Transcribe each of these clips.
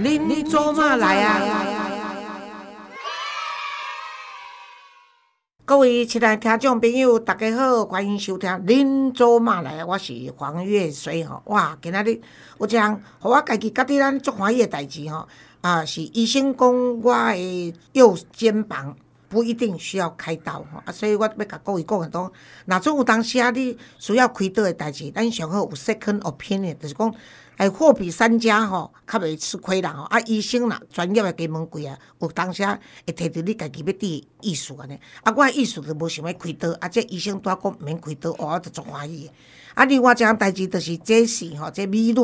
恁做嘛来啊？各位亲爱听众朋友，大家好，欢迎收听《恁做嘛来》，我是黄月水吼。哇，今仔日有一项，互我家己觉得咱足欢喜诶代志吼。啊，是医生讲我诶右肩膀不一定需要开刀吼，啊，所以我要甲各位讲诶，讲，若总有当时啊，你需要开刀诶代志，咱上好有 second opinion，就是讲。哎，货比三家吼，较袂吃亏啦吼。啊，医生啦，专业诶加门贵啊，有当时啊会摕着你家己要滴意思安尼。啊，我意思就无想要开刀，啊，这医生拄啊讲毋免开刀，哦，我就足欢喜。啊，另外一项代志就是这是吼，这美女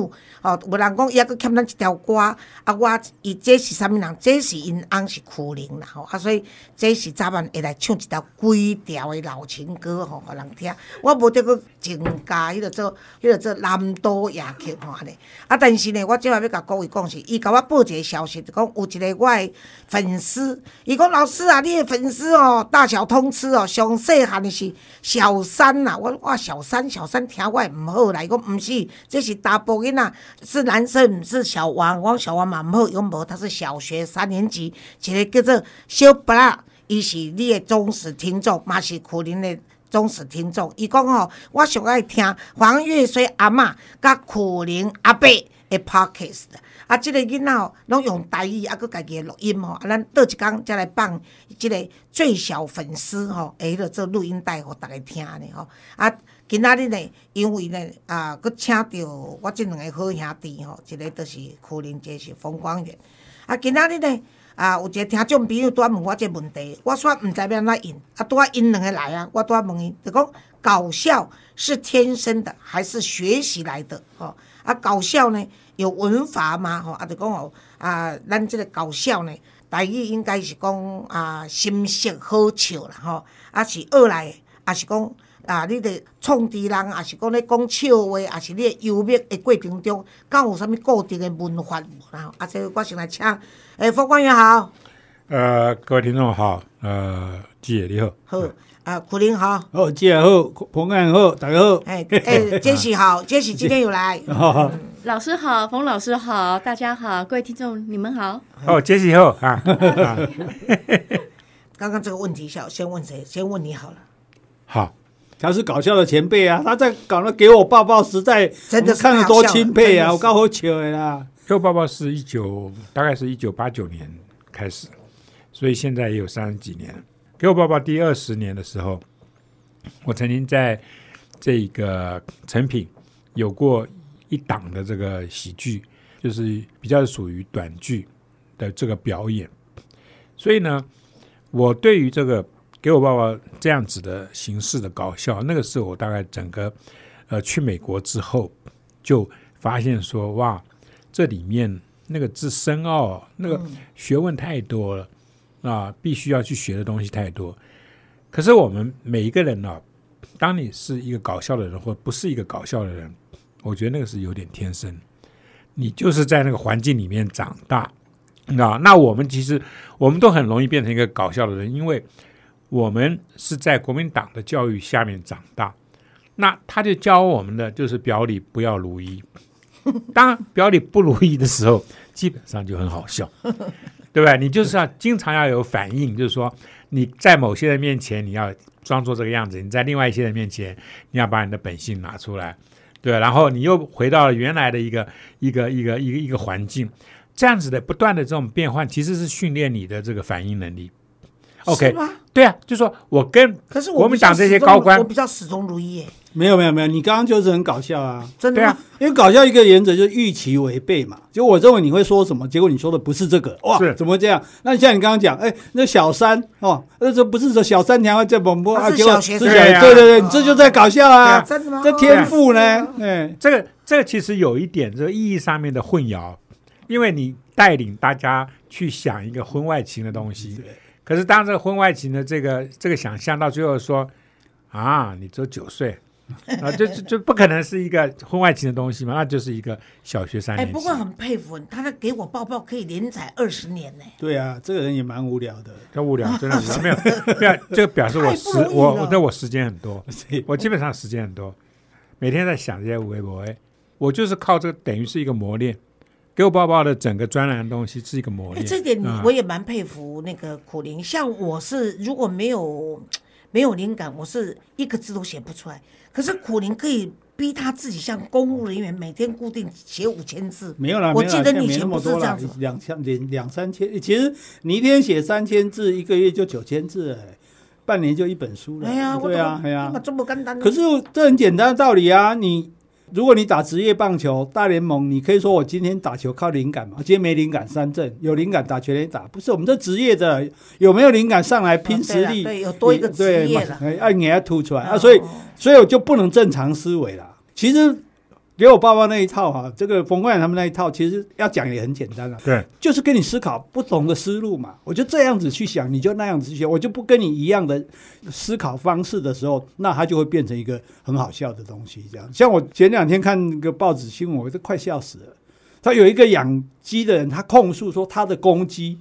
吼，有人讲伊还佫欠咱一条歌，啊，我伊这是啥物人？这是因翁是苦灵啦吼，啊，所以这是早晚会来唱一条规条的老情歌吼，互人听。我无得佫增加迄个做迄个做南都夜曲吼安尼。啊，但是呢，我即摆要甲各位讲是，伊甲我报一个消息，就讲有一个我的粉丝，伊讲老师啊，你的粉丝哦，大小通吃哦，上细汉的是小三呐，我我小三小三听。我毋好啦，伊讲毋是，这是查甫囡仔，是男生，是小王。我小王嘛毋好，伊讲无，他是小学三年级，一个叫做小布拉，伊是你的忠实听众，嘛是苦林的忠实听众。伊讲吼，我上爱听黄月水阿嬷甲苦林阿伯的 podcast。啊，即个囡仔，拢用台语，啊，佮家己诶录音吼，啊，咱倒一工则来放即个最小粉丝吼，下迄做录音带互逐个听呢吼。啊，今仔日呢，因为呢，啊，佮请着我即两个好兄弟吼，一个就是柯林，一个是冯光远。啊，今仔日呢，啊，有一个听众朋友拄仔问我即个问题，我煞毋知要安怎应，啊，拄仔因两个来啊，我拄仔问伊，就讲搞笑是天生的还是学习来的？吼，啊，搞笑呢？有文法吗？吼，啊，就讲哦，啊，咱即个搞笑呢，台语应该是讲啊，心色好笑啦，吼，啊是学来，啊是讲啊，你得创治人，也是讲咧讲笑话，也是你幽默的过程中，敢有啥物固定的文化无啦？啊，这我先来请，诶，副官员好。呃，各位听众好，呃，姐你好。好。啊，苦林好，好，姐好，彭安好，大家好。哎哎，杰西好，杰西今天有来。老师好，冯老师好，大家好，各位听众你们好。哦，杰西好 啊。刚刚这个问题，先先问谁？先问你好了。好，他是搞笑的前辈啊，他在搞那给我抱抱，实在真的看得多钦佩啊，我刚好笑的啦。给我抱抱是一九，大概是一九八九年开始，所以现在也有三十几年。给我爸爸第二十年的时候，我曾经在这个成品有过一档的这个喜剧，就是比较属于短剧的这个表演。所以呢，我对于这个给我爸爸这样子的形式的搞笑，那个时候我大概整个呃去美国之后，就发现说哇，这里面那个字深奥，那个学问太多了。啊，必须要去学的东西太多。可是我们每一个人呢，当你是一个搞笑的人，或不是一个搞笑的人，我觉得那个是有点天生。你就是在那个环境里面长大，啊，那我们其实我们都很容易变成一个搞笑的人，因为我们是在国民党的教育下面长大。那他就教我们的就是表里不要如一。当表里不如意的时候，基本上就很好笑。对不对？你就是要经常要有反应，就是说你在某些人面前你要装作这个样子，你在另外一些人面前你要把你的本性拿出来，对。然后你又回到了原来的一个一个一个一个一个环境，这样子的不断的这种变换，其实是训练你的这个反应能力。OK，对啊，就说我跟可是我们党这些高官，我比较始终如一。没有没有没有，你刚刚就是很搞笑啊！真的啊，因为搞笑一个原则就是预期违背嘛。就我认为你会说什么，结果你说的不是这个，哇，怎么这样？那像你刚刚讲，哎，那小三哦，那这不是说小三娘在广播啊？是小学生，对对对，你这就在搞笑啊！真的吗？这天赋呢？哎，这个这个其实有一点这个意义上面的混淆，因为你带领大家去想一个婚外情的东西，可是当这个婚外情的这个这个想象到最后说啊，你只有九岁。啊，就就就不可能是一个婚外情的东西嘛，那就是一个小学三年级。哎，不过很佩服他，他给我抱抱可以连载二十年呢。对啊，这个人也蛮无聊的，他无聊，真的 没有没有，这个表示我时我我对我时间很多，我基本上时间很多，每天在想这些微博，哎，我就是靠这个，等于是一个磨练，给我包包的整个专栏东西是一个磨练。这点我也蛮佩服那个苦林。像我是如果没有 没有灵感，我是一个字都写不出来。可是苦林可以逼他自己像公务人员，每天固定写五千字。没有啦，我记得你以前不是这样子，两千两两三千。其实你一天写三千字，一个月就九千字，哎，半年就一本书了。哎呀，对啊，哎呀，这么简单。可是这很简单的道理啊，你。如果你打职业棒球大联盟，你可以说我今天打球靠灵感嘛？今天没灵感三振，有灵感打全垒打。不是我们这职业的有没有灵感上来拼实力？对，有多一个职业了，哎，你要突出来啊！所以，所以我就不能正常思维了。其实。给我爸爸那一套哈，这个冯冠他们那一套，其实要讲也很简单了。对，就是跟你思考不同的思路嘛。我就这样子去想，你就那样子去想，我就不跟你一样的思考方式的时候，那它就会变成一个很好笑的东西。这样，像我前两天看个报纸新闻，我都快笑死了。他有一个养鸡的人，他控诉说他的公鸡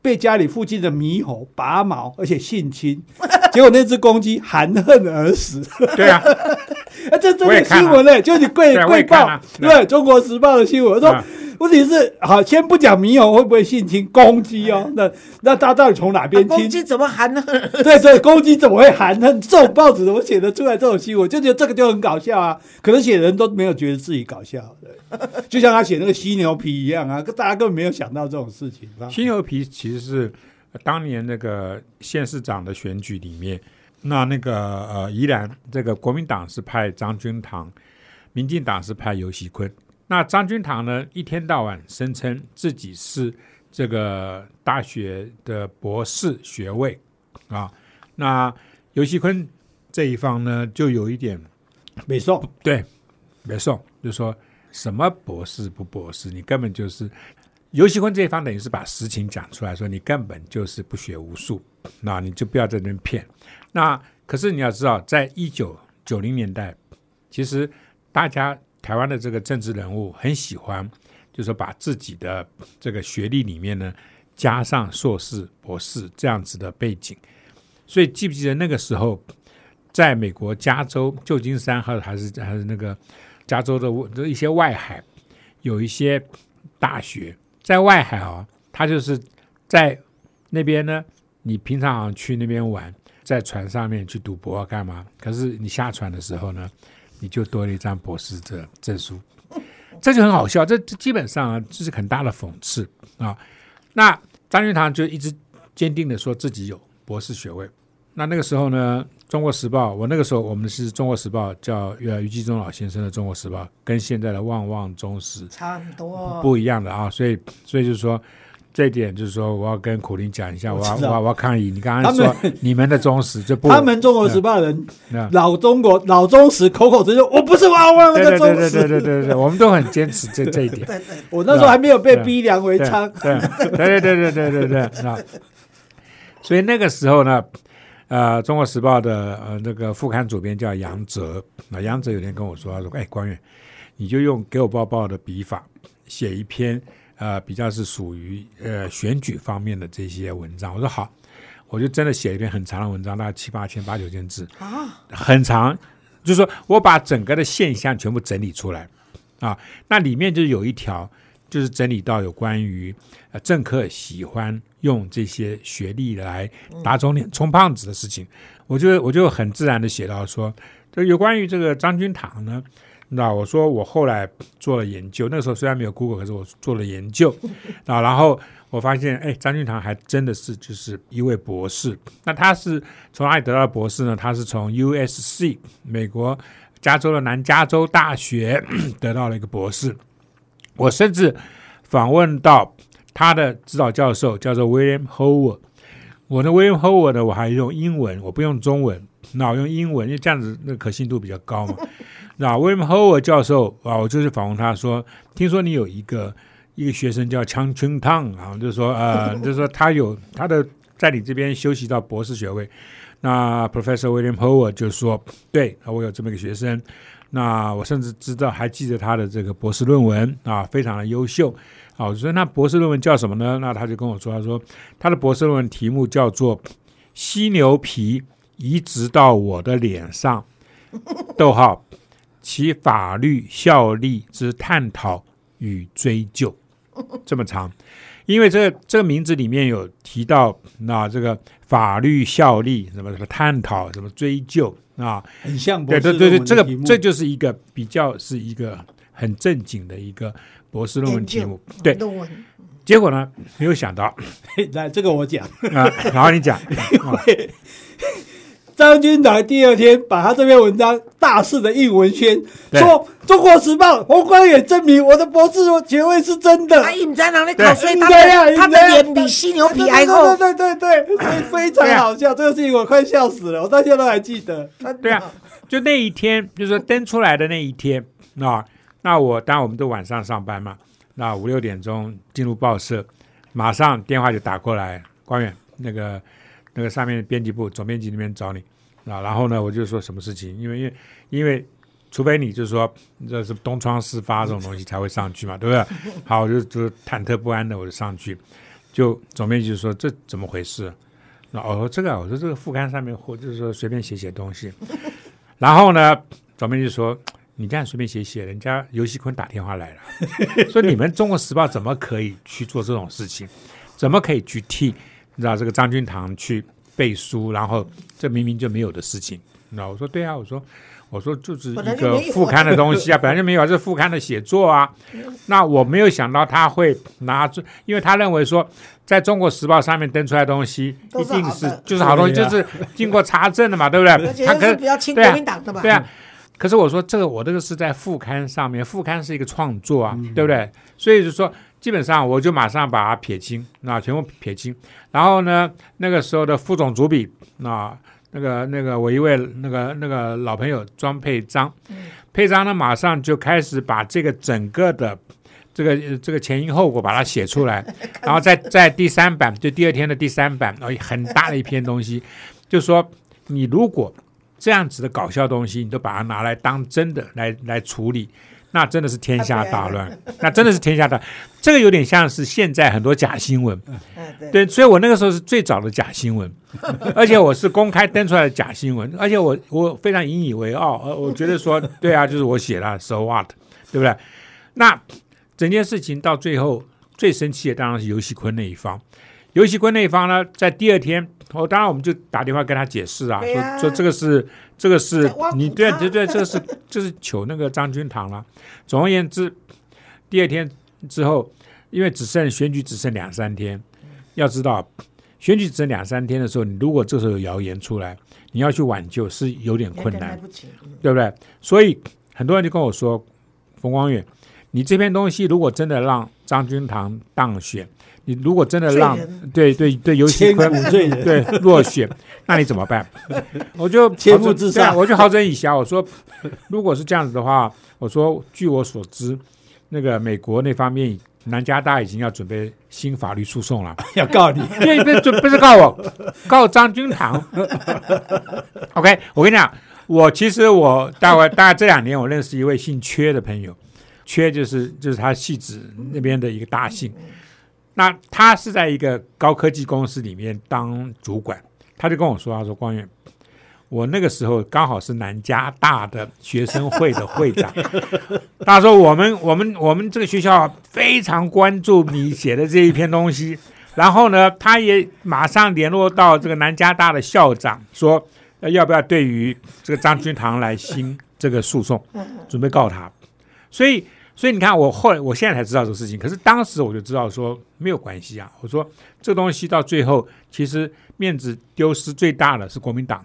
被家里附近的猕猴拔毛，而且性侵，结果那只公鸡含恨而死。对啊。啊，这真的新闻呢，就是你贵贵报对《中国时报》的新闻。我说，问题是好，先不讲猕猴会不会性侵公鸡哦？那那他到底从哪边？攻击怎么含恨？对对，公鸡怎么会含恨？这种报纸怎么写得出来这种新闻？就觉得这个就很搞笑啊！可能写人都没有觉得自己搞笑，就像他写那个犀牛皮一样啊，大家根本没有想到这种事情。犀牛皮其实是当年那个县市长的选举里面。那那个呃，宜兰这个国民党是派张君堂，民进党是派尤喜坤。那张君堂呢，一天到晚声称自己是这个大学的博士学位啊。那尤喜坤这一方呢，就有一点没送，对，没送，就说什么博士不博士，你根本就是尤喜坤这一方，等于是把实情讲出来，说你根本就是不学无术，那你就不要在那边骗。那可是你要知道，在一九九零年代，其实大家台湾的这个政治人物很喜欢，就是说把自己的这个学历里面呢加上硕士、博士这样子的背景。所以记不记得那个时候，在美国加州旧金山，还还是还是那个加州的的一些外海，有一些大学在外海啊，它就是在那边呢。你平常去那边玩。在船上面去赌博干嘛？可是你下船的时候呢，你就多了一张博士的证书，这就很好笑。这这基本上啊，这是很大的讽刺啊。那张云堂就一直坚定的说自己有博士学位。那那个时候呢，《中国时报》，我那个时候我们是《中国时报》，叫呃余继忠老先生的《中国时报》，跟现在的《旺旺中时》差很多，不一样的啊。所以，所以就是说。这一点就是说，我要跟苦林讲一下，我要我要我要抗议。你刚刚说 你们的忠实就不，他们中国时报人老中国老忠实，口口声声我不是汪汪那个忠实，对对对对对对，我们都很坚持这这一点。我那时候还没有被逼良为娼。对对对对对对对啊！所以那个时候呢，呃，中国时报的呃那个副刊主编叫杨哲，那杨哲有天跟我说，他说：“哎，官员，你就用给我报报的笔法写一篇。”呃，比较是属于呃选举方面的这些文章，我说好，我就真的写一篇很长的文章，大概七八千、八九千字啊，很长，就是说我把整个的现象全部整理出来。啊，那里面就有一条，就是整理到有关于呃政客喜欢用这些学历来打肿脸充胖子的事情，我就我就很自然的写到说，就有关于这个张君堂呢。那我说我后来做了研究，那个时候虽然没有 Google，可是我做了研究啊，然后我发现，哎，张俊堂还真的是就是一位博士。那他是从哪里得到博士呢？他是从 USC 美国加州的南加州大学 得到了一个博士。我甚至访问到他的指导教授，叫做 William Howard。我的 William Howard 呢，我还用英文，我不用中文，那我用英文，因为这样子那可信度比较高嘛。那 William Howard 教授啊，我就是访问他说，听说你有一个一个学生叫 Chang Chun Tang 啊，就是说呃，就是说他有他的在你这边修习到博士学位。那 Professor William Howard 就说，对，我有这么一个学生。那我甚至知道，还记得他的这个博士论文啊，非常的优秀。好，我说那博士论文叫什么呢？那他就跟我说，他说他的博士论文题目叫做《犀牛皮移植到我的脸上》，逗号。其法律效力之探讨与追究。这么长？因为这个这个名字里面有提到那这个法律效力什么什么探讨什么追究啊，很像博士对对对对，这个这就是一个比较是一个很正经的一个博士论文题目。对，论文。结果呢没有想到。来这个我讲，啊，然后你讲，啊张军来第二天把他这篇文章大肆的印文宣，说《中国时报》洪光远证明我的博士学位是真的。啊，伊唔知人咧考，所以他对呀的他的脸比犀牛皮还厚。对对对对对，所以非常好笑。这个事情我快笑死了，我到现在都还记得。对啊，就那一天，就是说登出来的那一天啊，那我当然我们都晚上上班嘛，那五六点钟进入报社，马上电话就打过来，官员那个那个上面编辑部总编辑那边找你啊，然后呢我就说什么事情，因为因为因为除非你就是说这是东窗事发这种东西才会上去嘛，对不对？好，我就就忐忑不安的我就上去，就总编辑就说这怎么回事？那我说这个啊，我说这个副刊上面或就是说随便写写东西，然后呢，总编辑说你这样随便写写，人家尤熙坤打电话来了，说你们《中国时报》怎么可以去做这种事情？怎么可以去替你知道这个张君堂去背书？然后这明明就没有的事情。那我说对啊，我说我说就是一个副刊的东西啊，本来就没有，这是副刊的写作啊。那我没有想到他会拿出，因为他认为说，在中国时报上面登出来的东西一定是是就是好东西，就是经过查证的嘛，对不对？他可是比较亲国民党的吧？对啊，可是我说这个我这个是在副刊上面，副刊是一个创作啊，对不对？所以就说基本上我就马上把它撇清，那全部撇清。然后呢，那个时候的副总主笔，那那个那个我一位那个那个老朋友庄佩章，佩章呢马上就开始把这个整个的。这个呃这个前因后果把它写出来，然后在在第三版，就第二天的第三版，然后很大的一篇东西，就说你如果这样子的搞笑东西，你都把它拿来当真的来来处理，那真的是天下大乱，那真的是天下大。这个有点像是现在很多假新闻，嗯对。对，所以我那个时候是最早的假新闻，而且我是公开登出来的假新闻，而且我我非常引以为傲，呃，我觉得说 对啊，就是我写了，so what，对不对？那整件事情到最后最生气的当然是尤熙坤那一方，尤熙坤那一方呢，在第二天，哦，当然我们就打电话跟他解释啊，啊说说这个是这个是你对对对，这个是这是求那个张军堂了。总而言之，第二天之后，因为只剩选举只剩两三天，要知道选举只剩两三天的时候，你如果这时候有谣言出来，你要去挽救是有点困难对不对？所以很多人就跟我说，冯光远，你这篇东西如果真的让张军堂当选，你如果真的让对对对尤熙 千坤古罪人，对落选，那你怎么办？我就切腹自杀我就好整以暇。我说，如果是这样子的话，我说据我所知，那个美国那方面南加大已经要准备新法律诉讼了。要告你。因为不是不是告我，告张君堂。OK，我跟你讲，我其实我大概大概这两年，我认识一位姓缺的朋友，缺就是就是他戏子那边的一个大姓。那他是在一个高科技公司里面当主管，他就跟我说，他说光远。我那个时候刚好是南加大的学生会的会长，他说我们我们我们这个学校非常关注你写的这一篇东西，然后呢，他也马上联络到这个南加大的校长，说呃要不要对于这个张君堂来兴这个诉讼，准备告他。所以，所以你看，我后来我现在才知道这个事情，可是当时我就知道说没有关系啊。我说这个东西到最后，其实面子丢失最大的是国民党。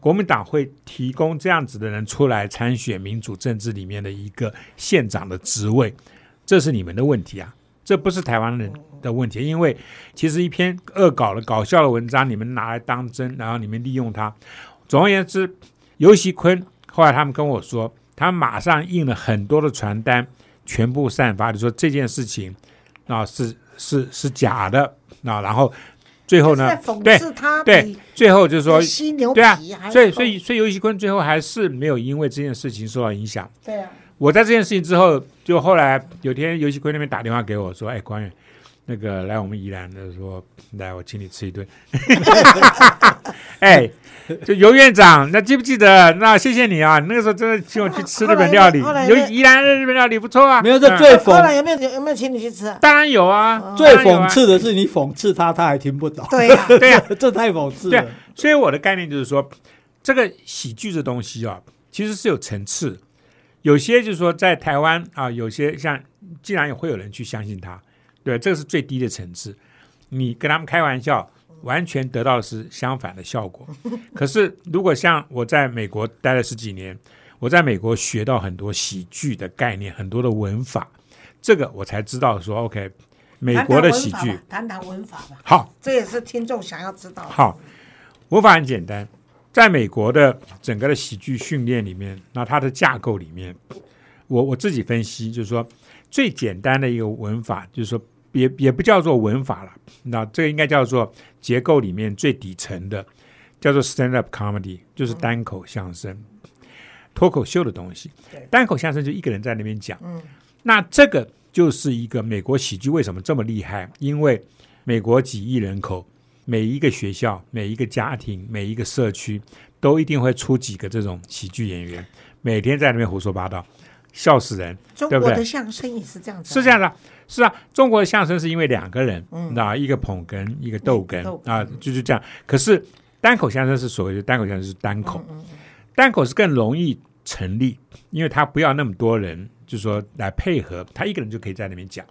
国民党会提供这样子的人出来参选民主政治里面的一个县长的职位，这是你们的问题啊，这不是台湾人的问题。因为其实一篇恶搞的搞笑的文章，你们拿来当真，然后你们利用它。总而言之，尤熙坤后来他们跟我说，他马上印了很多的传单，全部散发，就说这件事情啊是是是假的啊，然后最后呢对对，最后就是说犀牛皮对啊所以，所以，所以尤戏坤最后还是没有因为这件事情受到影响。对啊，我在这件事情之后，就后来有天尤戏坤那边打电话给我说：“哎，官员，那个来我们宜兰的说，来我请你吃一顿。哎，就尤院长，那记不记得？那谢谢你啊，那个时候真的请我去吃日本料理有宜兰的日本料理不错啊。没有这嗯最后来讽有没有有没有请你去吃啊？当然有啊，最讽刺的是你讽刺他，他还听不懂。对 呀，对呀、这太讽刺了。所以我的概念就是说，这个喜剧这东西啊，其实是有层次。有些就是说，在台湾啊，有些像，既然也会有人去相信他，对，这个是最低的层次。你跟他们开玩笑，完全得到的是相反的效果。可是，如果像我在美国待了十几年，我在美国学到很多喜剧的概念，很多的文法，这个我才知道说，OK，美国的喜剧，谈谈文法吧，好，这也是听众想要知道的。好，文法很简单，在美国的整个的喜剧训练里面，那它的架构里面，我我自己分析，就是说最简单的一个文法，就是说也也不叫做文法了，那这个应该叫做结构里面最底层的，叫做 stand up comedy，就是单口相声、脱口秀的东西。对。单口相声就一个人在那边讲，嗯，那这个就是一个美国喜剧为什么这么厉害？因为美国几亿人口，每一个学校、每一个家庭、每一个社区，都一定会出几个这种喜剧演员，每天在那边胡说八道，笑死人。中国的相声也是这样子啊，是这样的，是啊，中国的相声是因为两个人，嗯那、一个捧哏，一个逗哏啊，就是这样。可是单口相声是所谓的单口相声是单口，嗯单口是更容易成立，因为他不要那么多人，就说来配合，他一个人就可以在那边讲。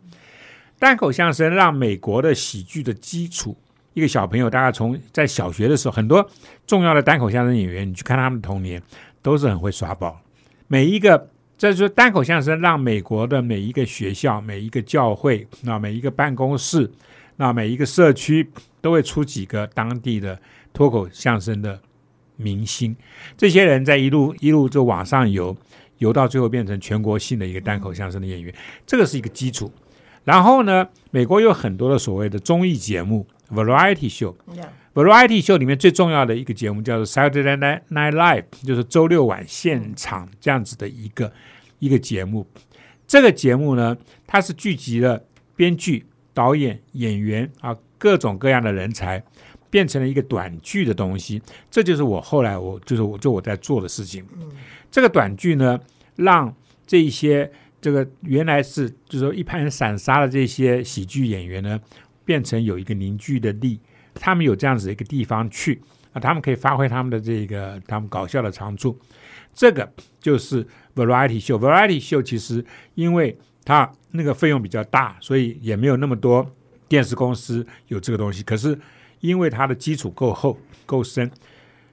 单口相声让美国的喜剧的基础，一个小朋友大概从在小学的时候，很多重要的单口相声演员，你去看他们的童年，都是很会耍宝。每一个，这就是单口相声让美国的每一个学校、每一个教会、那每一个办公室、那每一个社区，都会出几个当地的脱口相声的明星。这些人在一路一路就往上游，游到最后变成全国性的一个单口相声的演员，这个是一个基础。然后呢，美国有很多的所谓的综艺节目 （variety show）。Variety Show 里面最重要的一个节目叫做 Saturday Night Night Live，就是周六晚现场这样子的一个一个节目。这个节目呢，它是聚集了编剧、导演、演员啊各种各样的人才，变成了一个短剧的东西。这就是我后来我就是我就我在做的事情。这个短剧呢，让这一些这个原来是就是说一盘散沙的这些喜剧演员呢，变成有一个凝聚的力。他们有这样子的一个地方去啊，他们可以发挥他们的这个他们搞笑的长处。这个就是 variety show。variety show 其实因为它那个费用比较大，所以也没有那么多电视公司有这个东西。可是因为它的基础够厚够深，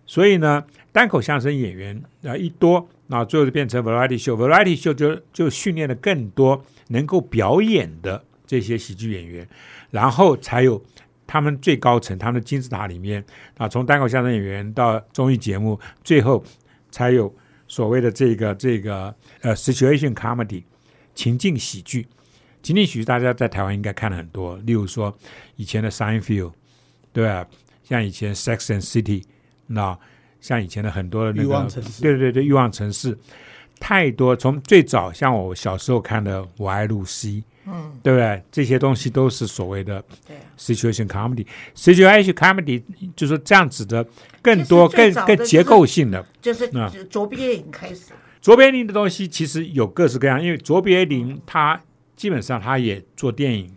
所以呢，单口相声演员啊一多，那最后就变成 variety show。variety show 就就训练了更多能够表演的这些喜剧演员，然后才有。他们最高层，他们的金字塔里面啊，从单口相声演员到综艺节目，最后才有所谓的这个这个呃 situation comedy 情境喜剧。情境喜剧大家在台湾应该看了很多，例如说以前的 Seinfeld，对吧？像以前 Sex and City，那像以前的很多的那欲望个城市对对对，欲望城市太多。从最早像我小时候看的《我爱露西》，嗯，对不对？这些东西都是所谓的对。situation comedy。situation comedy 就是这样子的，更多、更更结构性的。就是那卓别林开始，卓别林的东西其实有各式各样，因为卓别林他基本上他也做电影，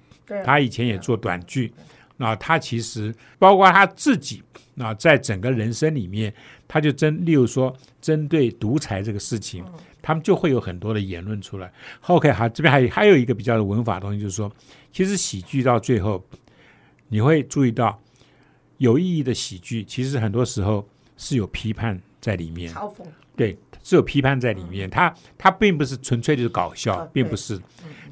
他以前也做短剧，那他其实包括他自己，那在整个人生里面，他就针，例如说针对独裁这个事情，他们就会有很多的言论出来。OK，好，这边还有还有一个比较的文法的东西，就是说，其实喜剧到最后，你会注意到有意义的喜剧，其实很多时候是有批判在里面。嘲讽，对，是有批判在里面。它它并不是纯粹就是搞笑并不是。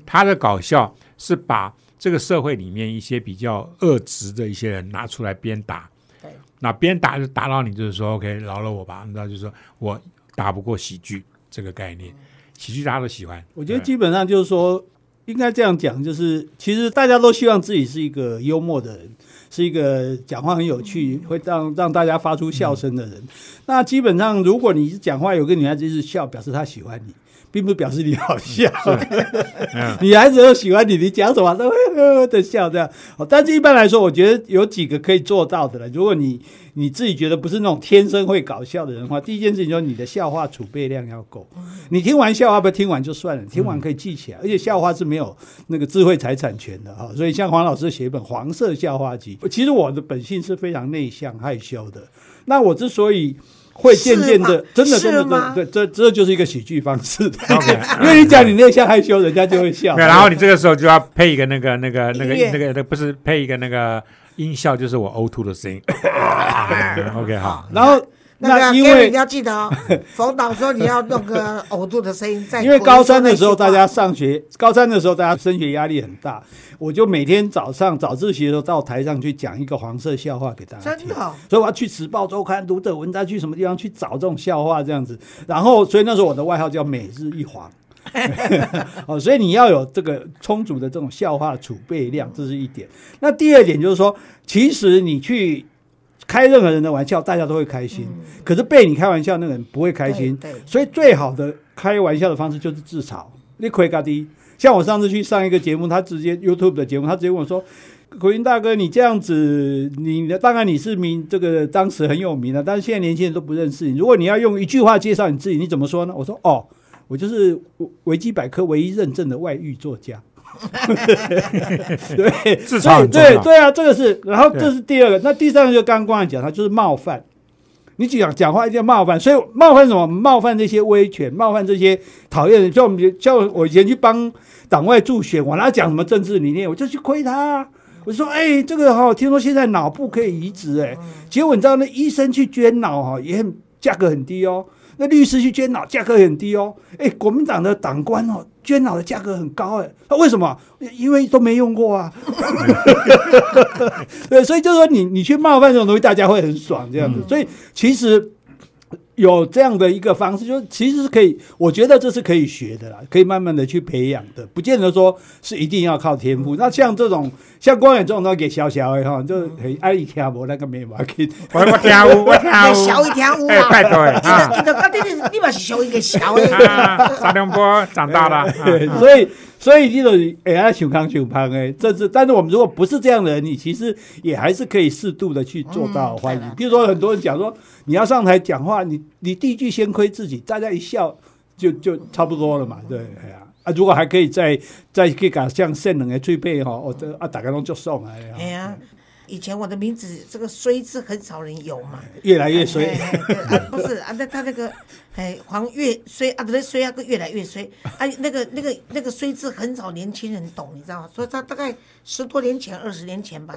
它的搞笑是把这个社会里面一些比较恶质的一些人拿出来鞭打对。那鞭打就打到你，就是说 OK，饶了我吧。你知道，就是说我打不过喜剧这个概念，喜剧大家都喜欢。我觉得基本上就是说，应该这样讲，就是其实大家都希望自己是一个幽默的人，是一个讲话很有趣，会让让大家发出笑声的人。那基本上，如果你讲话有个女孩子一直笑，表示她喜欢你。并不表示你好笑。嗯女孩子都喜欢你，你讲什么都会呵呵的笑这样。哦，但是一般来说，我觉得有几个可以做到的了。如果你你自己觉得不是那种天生会搞笑的人的话，第一件事情就是你的笑话储备量要够。你听完笑话不听完就算了，听完可以记起来，而且笑话是没有那个智慧财产权的哈。所以像黄老师写一本《黄色笑话集》，其实我的本性是非常内向害羞的。那我之所以会渐渐的真的，真的真的这这就是一个喜剧方式。OK，因为你讲你内向害羞，人家就会笑。然后你这个时候就要配一个那个那个那个那个那不是配一个那个音效，就是我呕吐的声音。哎 OK，好，然后那因为你要记得哦，冯导说你要弄个呕吐的声音在。因为高三的时候大家上学，高三的时候大家升学压力很大，我就每天早上早自习的时候到台上去讲一个黄色笑话给大家听真的。哦所以我要去《时报周刊》、读者文摘，去什么地方去找这种笑话这样子。然后，所以那时候我的外号叫“每日一黄 ”。哦，所以你要有这个充足的这种笑话储备量，这是一点。那第二点就是说，其实你去开任何人的玩笑，大家都会开心。可是被你开玩笑那个人不会开心，对对所以最好的开玩笑的方式就是自嘲。你亏嘎低，像我上次去上一个节目，他直接 YouTube 的节目，他直接问我说：“口音大哥，你这样子，你当然你是名这个当时很有名的，但是现在年轻人都不认识你。如果你要用一句话介绍你自己，你怎么说呢？”我说：“哦，我就是维基百科唯一认证的外遇作家。” 对。对对啊，这个是，然后对这是第二个，那第三个就刚刚光讲，他就是冒犯。你讲讲话一定要冒犯，所以冒犯什么？冒犯这些威权，冒犯这些讨厌人。像我们，叫我以前去帮党外助选，我哪讲什么政治理念，我就去亏他啊、我说，哎、这个哈、听说现在脑部可以移植，哎，结果你知道那医生去捐脑哈、也很价格很低哦。那律师去捐脑价格很低哦，哎，国民党的党官哦，捐脑的价格很高哎，那为什么？因为都没用过啊。对，所以就是说你你去冒犯这种东西，大家会很爽这样子。所以其实有这样的一个方式，就是其实是可以，我觉得这是可以学的啦，可以慢慢的去培养的，不见得说是一定要靠天赋。那像这种像光远这种都给小小的哈，就很爱一听无那个没毛病。我我听有，我听有，小一条乌哎，啊，拜托哎你啊的你的到底你你嘛是小一个小的，啊！沙龙波长大了，所以所以这种哎呀，熊康熊胖哎，这是，但是我们如果不是这样的人，你其实也还是可以适度的去做到欢迎嗯。比如说很多人讲说，你要上台讲话，你你第一句先亏自己，大家一笑就就差不多了嘛，对，哎呀。啊，如果还可以再再去搞像圣人的最配哈，我这啊大家都就送哎呀，哎呀，以前我的名字这个“衰”字很少人有嘛，越来越衰。不是啊，那他那个哎黄越衰啊，不对衰啊，个越来越衰啊，那个那个那个衰字很少年轻人懂，你知道吗？所以他大概十多年前、二十年前吧，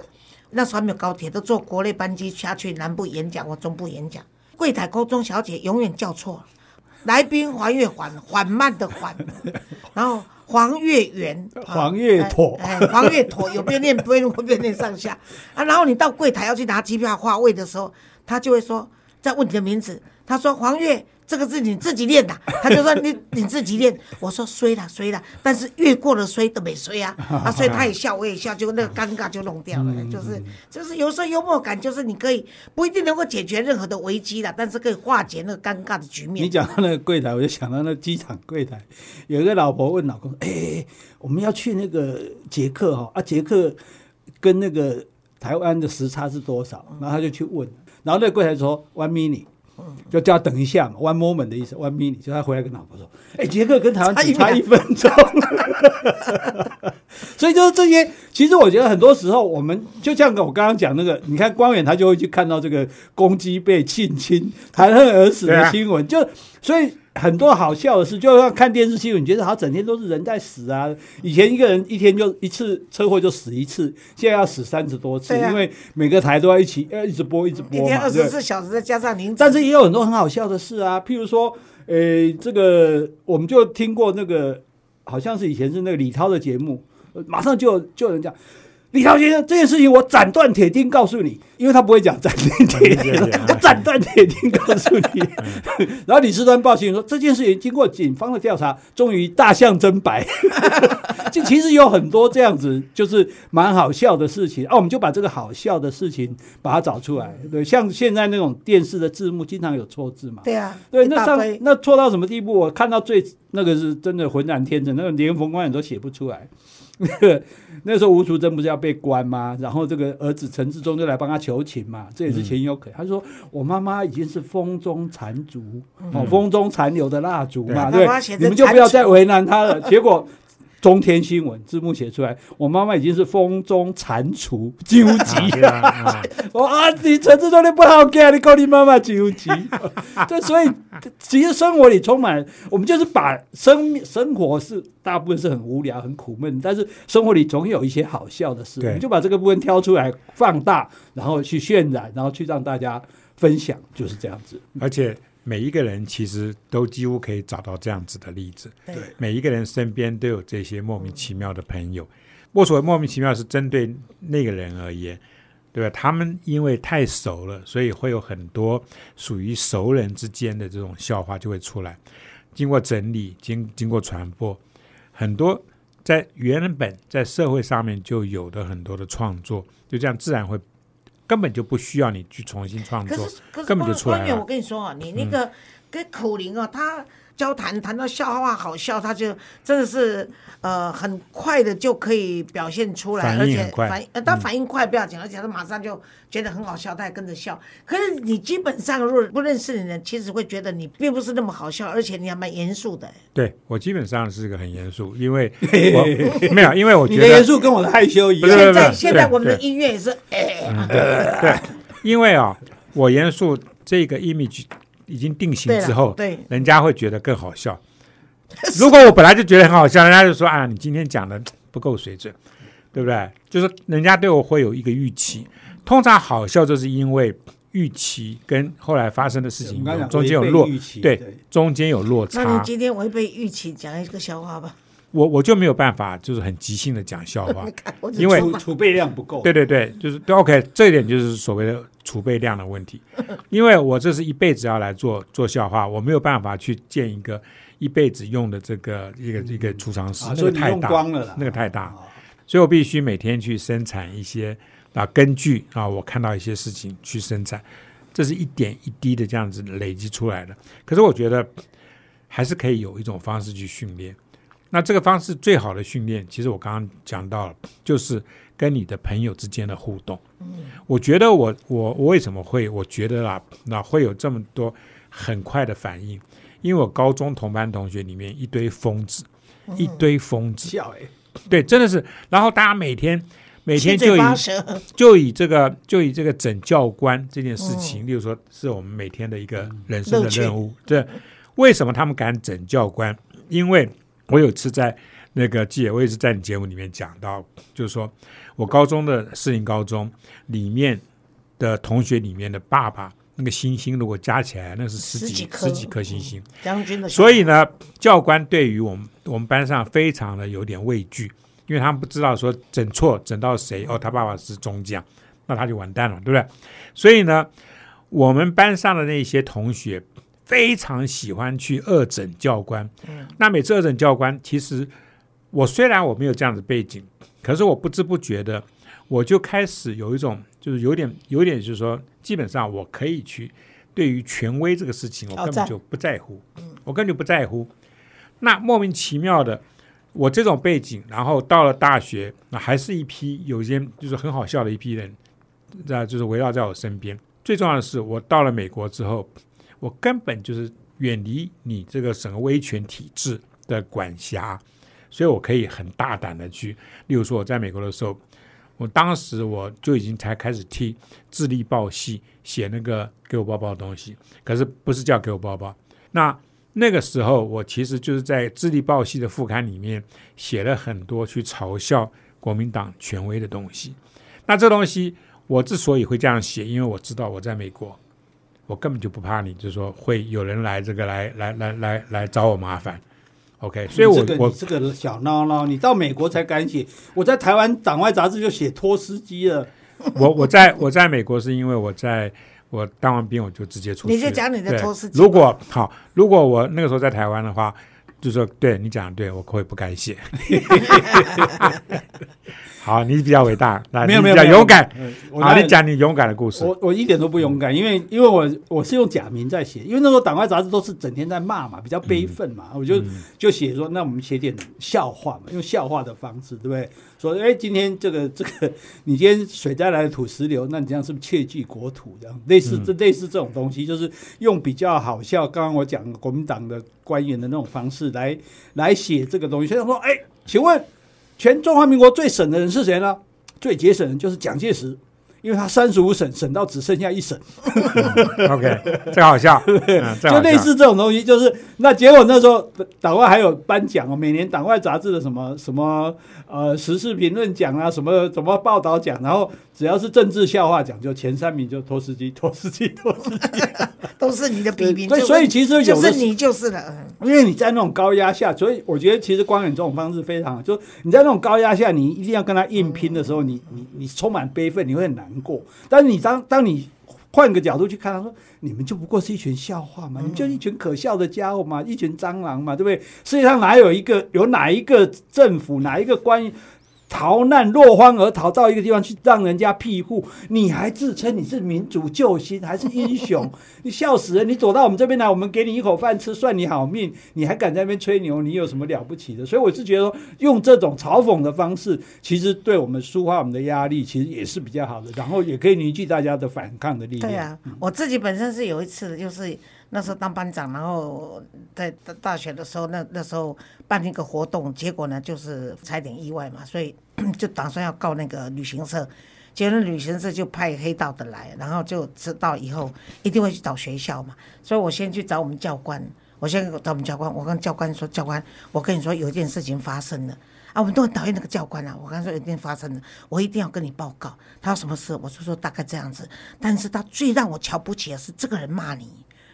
那时候还没有高铁，都坐国内班机下去南部演讲或中部演讲，柜台高中小姐永远叫错，来宾还月缓缓慢的缓，然后黄月圆，啊黄月妥。哎，哎黄月妥有边念边会边念上下。啊。然后你到柜台要去拿机票话位的时候，他就会说再问你的名字，他说黄越这个是你自己练的，他就说你你自己练。我说衰了衰了，但是越过了衰都没衰啊 啊，所以他也笑我也笑，就那个尴尬就弄掉了。就是就是有时候幽默感就是你可以不一定能够解决任何的危机的，但是可以化解那个尴尬的局面。你讲到那个柜台，我就想到那机场柜台，有一个老婆问老公：“哎、我们要去那个捷克哈啊，捷克跟那个台湾的时差是多少？”然后他就去问，然后那个柜台说 “one minute”，就叫他等一下嘛，“one moment” 的意思，“one minute”，就他回来跟老婆说：“哎、杰克跟台湾只差一分钟。”所以就是这些，其实我觉得很多时候，我们就像我刚刚讲那个，你看光远他就会去看到这个公鸡被性侵、含恨而死的新闻，就所以很多好笑的事，就像看电视新闻，你觉得好像整天都是人在死啊。以前一个人一天就一次车祸就死一次，现在要死三十多次，啊因为每个台都要一起要一直播一直一天播嘛。对二十四小时再加上您，但是也有很多很好笑的事啊，譬如说，呃，这个我们就听过那个，好像是以前是那个李涛的节目，呃马上就就有人讲。李涛先生，这件事情我斩断铁钉告诉你，因为他不会讲斩钉截铁的，我斩断铁钉告诉你。然后李世端报信说，这件事情经过警方的调查，终于大象真白。就 其实有很多这样子，就是蛮好笑的事情啊。我们就把这个好笑的事情把它找出来。对，像现在那种电视的字幕，经常有错字嘛。对啊，对，那上那错到什么地步？我看到最那个是真的浑然天成，那个连冯光远都写不出来。那 个那时候吴淑珍不是要被关吗？然后这个儿子陈志忠就来帮他求情嘛，这也是情有可原。他说：“我妈妈已经是风中残烛，哦，风中残留的蜡烛嘛，对你们就不要再为难她了。”结果。中天新闻字幕写出来，我妈妈已经是风中蟾蜍纠集对啊啊我啊，你陈志忠你不好干，你告你妈妈纠集。对，所以其实生活里充满，我们就是把生命生活是大部分是很无聊、很苦闷，但是生活里总有一些好笑的事，我对们就把这个部分挑出来放大，然后去渲染，然后去让大家分享，就是这样子。而且每一个人其实都几乎可以找到这样子的例子，对每一个人身边都有这些莫名其妙的朋友。我所谓莫名其妙，是针对那个人而言，对吧？他们因为太熟了，所以会有很多属于熟人之间的这种笑话就会出来。经过整理，经经过传播，很多在原本在社会上面就有的很多的创作，就这样自然会根本就不需要你去重新创作。根本就关出来了嗯关键我跟你说啊，你那个跟口令啊，他交谈谈到笑话好笑，他就真的是呃很快的就可以表现出来，而且反他反应快不要紧，而且他马上就觉得很好笑，他也跟着笑。可是你基本上如果不认识你的人，其实会觉得你并不是那么好笑，而且你还蛮严肃的。对我基本上是个很严肃，因为我没有，因为我觉得的严肃跟我的害羞一样。现在现在我们的对音乐也是哎，对，因为啊、我严肃这个 image 已经定型之后，对人家会觉得更好笑。如果我本来就觉得很好笑，人家就说啊，你今天讲的不够水准，对不对？就是人家对我会有一个预期。通常好笑就是因为预期跟后来发生的事情中间有落，对对中间有落差那你差。今天违背预期讲一个笑话吧？我我就没有办法，就是很即兴的讲笑话 因为储储备量不够。对对对，就是对 OK，这一点就是所谓的储备量的问题。因为我这是一辈子要来做做笑话，我没有办法去建一个一辈子用的这个一个一个储藏室，所以太大，光了，那个太大啊所以我必须每天去生产一些啊，根据啊我看到一些事情去生产，这是一点一滴的这样子累积出来的。可是我觉得还是可以有一种方式去训练。那这个方式最好的训练，其实我刚刚讲到了，就是跟你的朋友之间的互动。我觉得我我我为什么会我觉得啦，那会有这么多很快的反应，因为我高中同班同学里面一堆疯子，一堆疯子，笑哎，对，真的是。然后大家每天每天就以，就以这个就以这个整教官这件事情，例如说是我们每天的一个人生的任务。对，为什么他们敢整教官？因为我有次在那个记者，我也是在你节目里面讲到，就是说我高中的士林高中里面的同学里面的爸爸。那个星星如果加起来，那是十几十几颗星星。将军的所以呢，教官对于我们我们班上非常的有点畏惧，因为他们不知道说整错整到谁哦，他爸爸是中将，那他就完蛋了，对不对？所以呢，我们班上的那些同学非常喜欢去恶整教官。那每次恶整教官，其实我虽然我没有这样子背景，可是我不知不觉的，我就开始有一种就是有点有点就是说，基本上我可以去对于权威这个事情，我根本就不在乎，我根本就不在乎。那莫名其妙的，我这种背景，然后到了大学，那还是一批有些就是很好笑的一批人，那就是围绕在我身边。最重要的是，我到了美国之后，我根本就是远离你这个整个威权体制的管辖，所以我可以很大胆的去，例如说我在美国的时候，我当时我就已经才开始替智力报系写那个给我包包的东西，可是不是叫给我包包。那那个时候，我其实就是在智力报系的副刊里面写了很多去嘲笑国民党权威的东西。那这东西我之所以会这样写，因为我知道我在美国，我根本就不怕你，就是说会有人来这个来来来来来找我麻烦。OK，所以我、我你这个你这个小孬孬，你到美国才敢写，我在台湾党外杂志就写托司机了。我我在我在美国是因为我在我当完兵我就直接出去。你就讲你的对托司机如果好，如果我那个时候在台湾的话，就说对你讲的对，我会不该写。好，你比较伟大，来，你比较没有没有没有勇敢。好，你讲你勇敢的故事。我我一点都不勇敢，因为因为我我是用假名在写，因为那时候党外杂志都是整天在骂嘛，比较悲愤嘛，我就就写说，那我们写点笑话嘛，用笑话的方式，对不对？说，哎，今天这个这个，你今天水灾来的土石流，那你这样是不是切忌国土？这样类似这类似这种东西，就是用比较好笑，刚刚我讲国民党的官员的那种方式来来写这个东西。所以说，哎，请问全中华民国最省的人是谁呢？最节省的就是蒋介石。因为他三十五省省到只剩下一省，OK，这 好笑，就类似这种东西，就是那结果那时候党外还有颁奖哦，每年党外杂志的什么什么呃时事评论奖啊，什么什么报道奖，然后只要是政治笑话奖，就前三名就托斯基，托斯基，托斯基。都是你的笔名，对，所以其实有的就是你就是了。嗯因为你在那种高压下，所以我觉得其实光远这种方式非常好。就你在那种高压下，你一定要跟他硬拼的时候，你你你充满悲愤，你会很难过。但是你当当你换个角度去看，他说你们就不过是一群笑话嘛，你们就一群可笑的家伙嘛，一群蟑螂嘛，对不对？世界上哪有一个有哪一个政府哪一个官逃难落荒而逃到一个地方去让人家庇护，你还自称你是民族救星，还是英雄？你笑死人！你走到我们这边来，我们给你一口饭吃，算你好命，你还敢在那边吹牛？你有什么了不起的？所以我是觉得说，用这种嘲讽的方式，其实对我们抒发我们的压力，其实也是比较好的，然后也可以凝聚大家的反抗的力量。对啊，我自己本身是有一次，就是那时候当班长，然后在大大学的时候，那那时候办一个活动，结果呢就是差点意外嘛，所以就打算要告那个旅行社。结果旅行社就派黑道的来，然后就知道以后一定会去找学校嘛，所以我先去找我们教官，我先找我们教官，我跟教官说，教官，我跟你说有一件事情发生了。啊，我们都很讨厌那个教官啊！我刚才说有一件发生了，我一定要跟你报告。他说什么事？我就说大概这样子。但是他最让我瞧不起的是这个人骂你，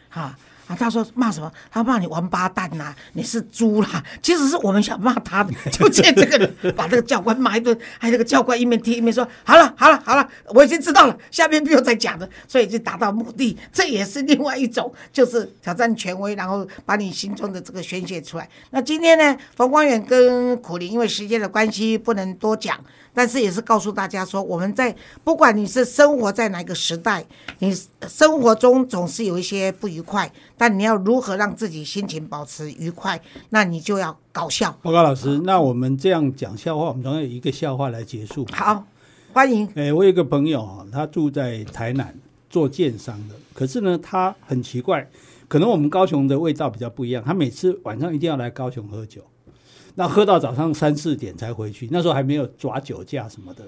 哈！他说骂什么？他骂你王八蛋呐、你是猪啦！其实是我们想骂他的，就借这个人把这个教官骂一顿，还有那个教官一面听一面说：“好了，好了，好了，我已经知道了，下面不用再讲了。”所以就达到目的。这也是另外一种，就是挑战权威，然后把你心中的这个宣泄出来。那今天呢，冯光远跟苦林因为时间的关系不能多讲，但是也是告诉大家说，我们在不管你是生活在哪个时代，你生活中总是有一些不愉快，但你要如何让自己心情保持愉快，那你就要搞笑。报告老师，那我们这样讲笑话，我们总要有一个笑话来结束。好，欢迎。哎、我有一个朋友啊，他住在台南做建商的，可是呢，他很奇怪，可能我们高雄的味道比较不一样，他每次晚上一定要来高雄喝酒，那喝到早上三四点才回去，那时候还没有抓酒驾什么的。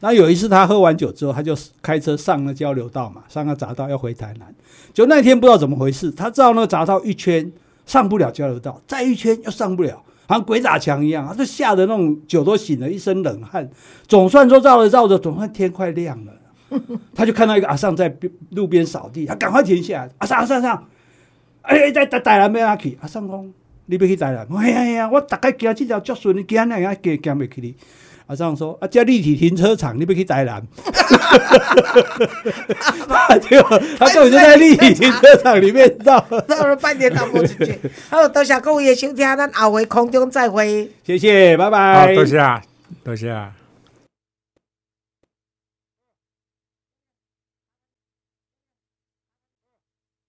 然后有一次他喝完酒之后，他就开车上了交流道嘛，上了匝道要回台南，就那天不知道怎么回事，他绕那个匝道一圈上不了交流道，再一圈又上不了。好像鬼打墙一样，他就吓得那种酒都醒了，一身冷汗。总算说绕着绕着，总算天快亮了。他就看到一个阿尚在路边扫地，他赶快停下。阿尚阿尚阿尚，哎哎，在在台南要哪去？阿尚讲，你要去台南？哎呀呀，我大概行这条足顺，你行哪样行行袂起哩？阿张说，啊，这立体停车场，你要去台南？他就他根本就在立体停车场里面绕。绕了半天绕不出去。好，多谢各位的收听，咱后回空中再会。谢谢，拜好，拜。多谢啊，多谢啊。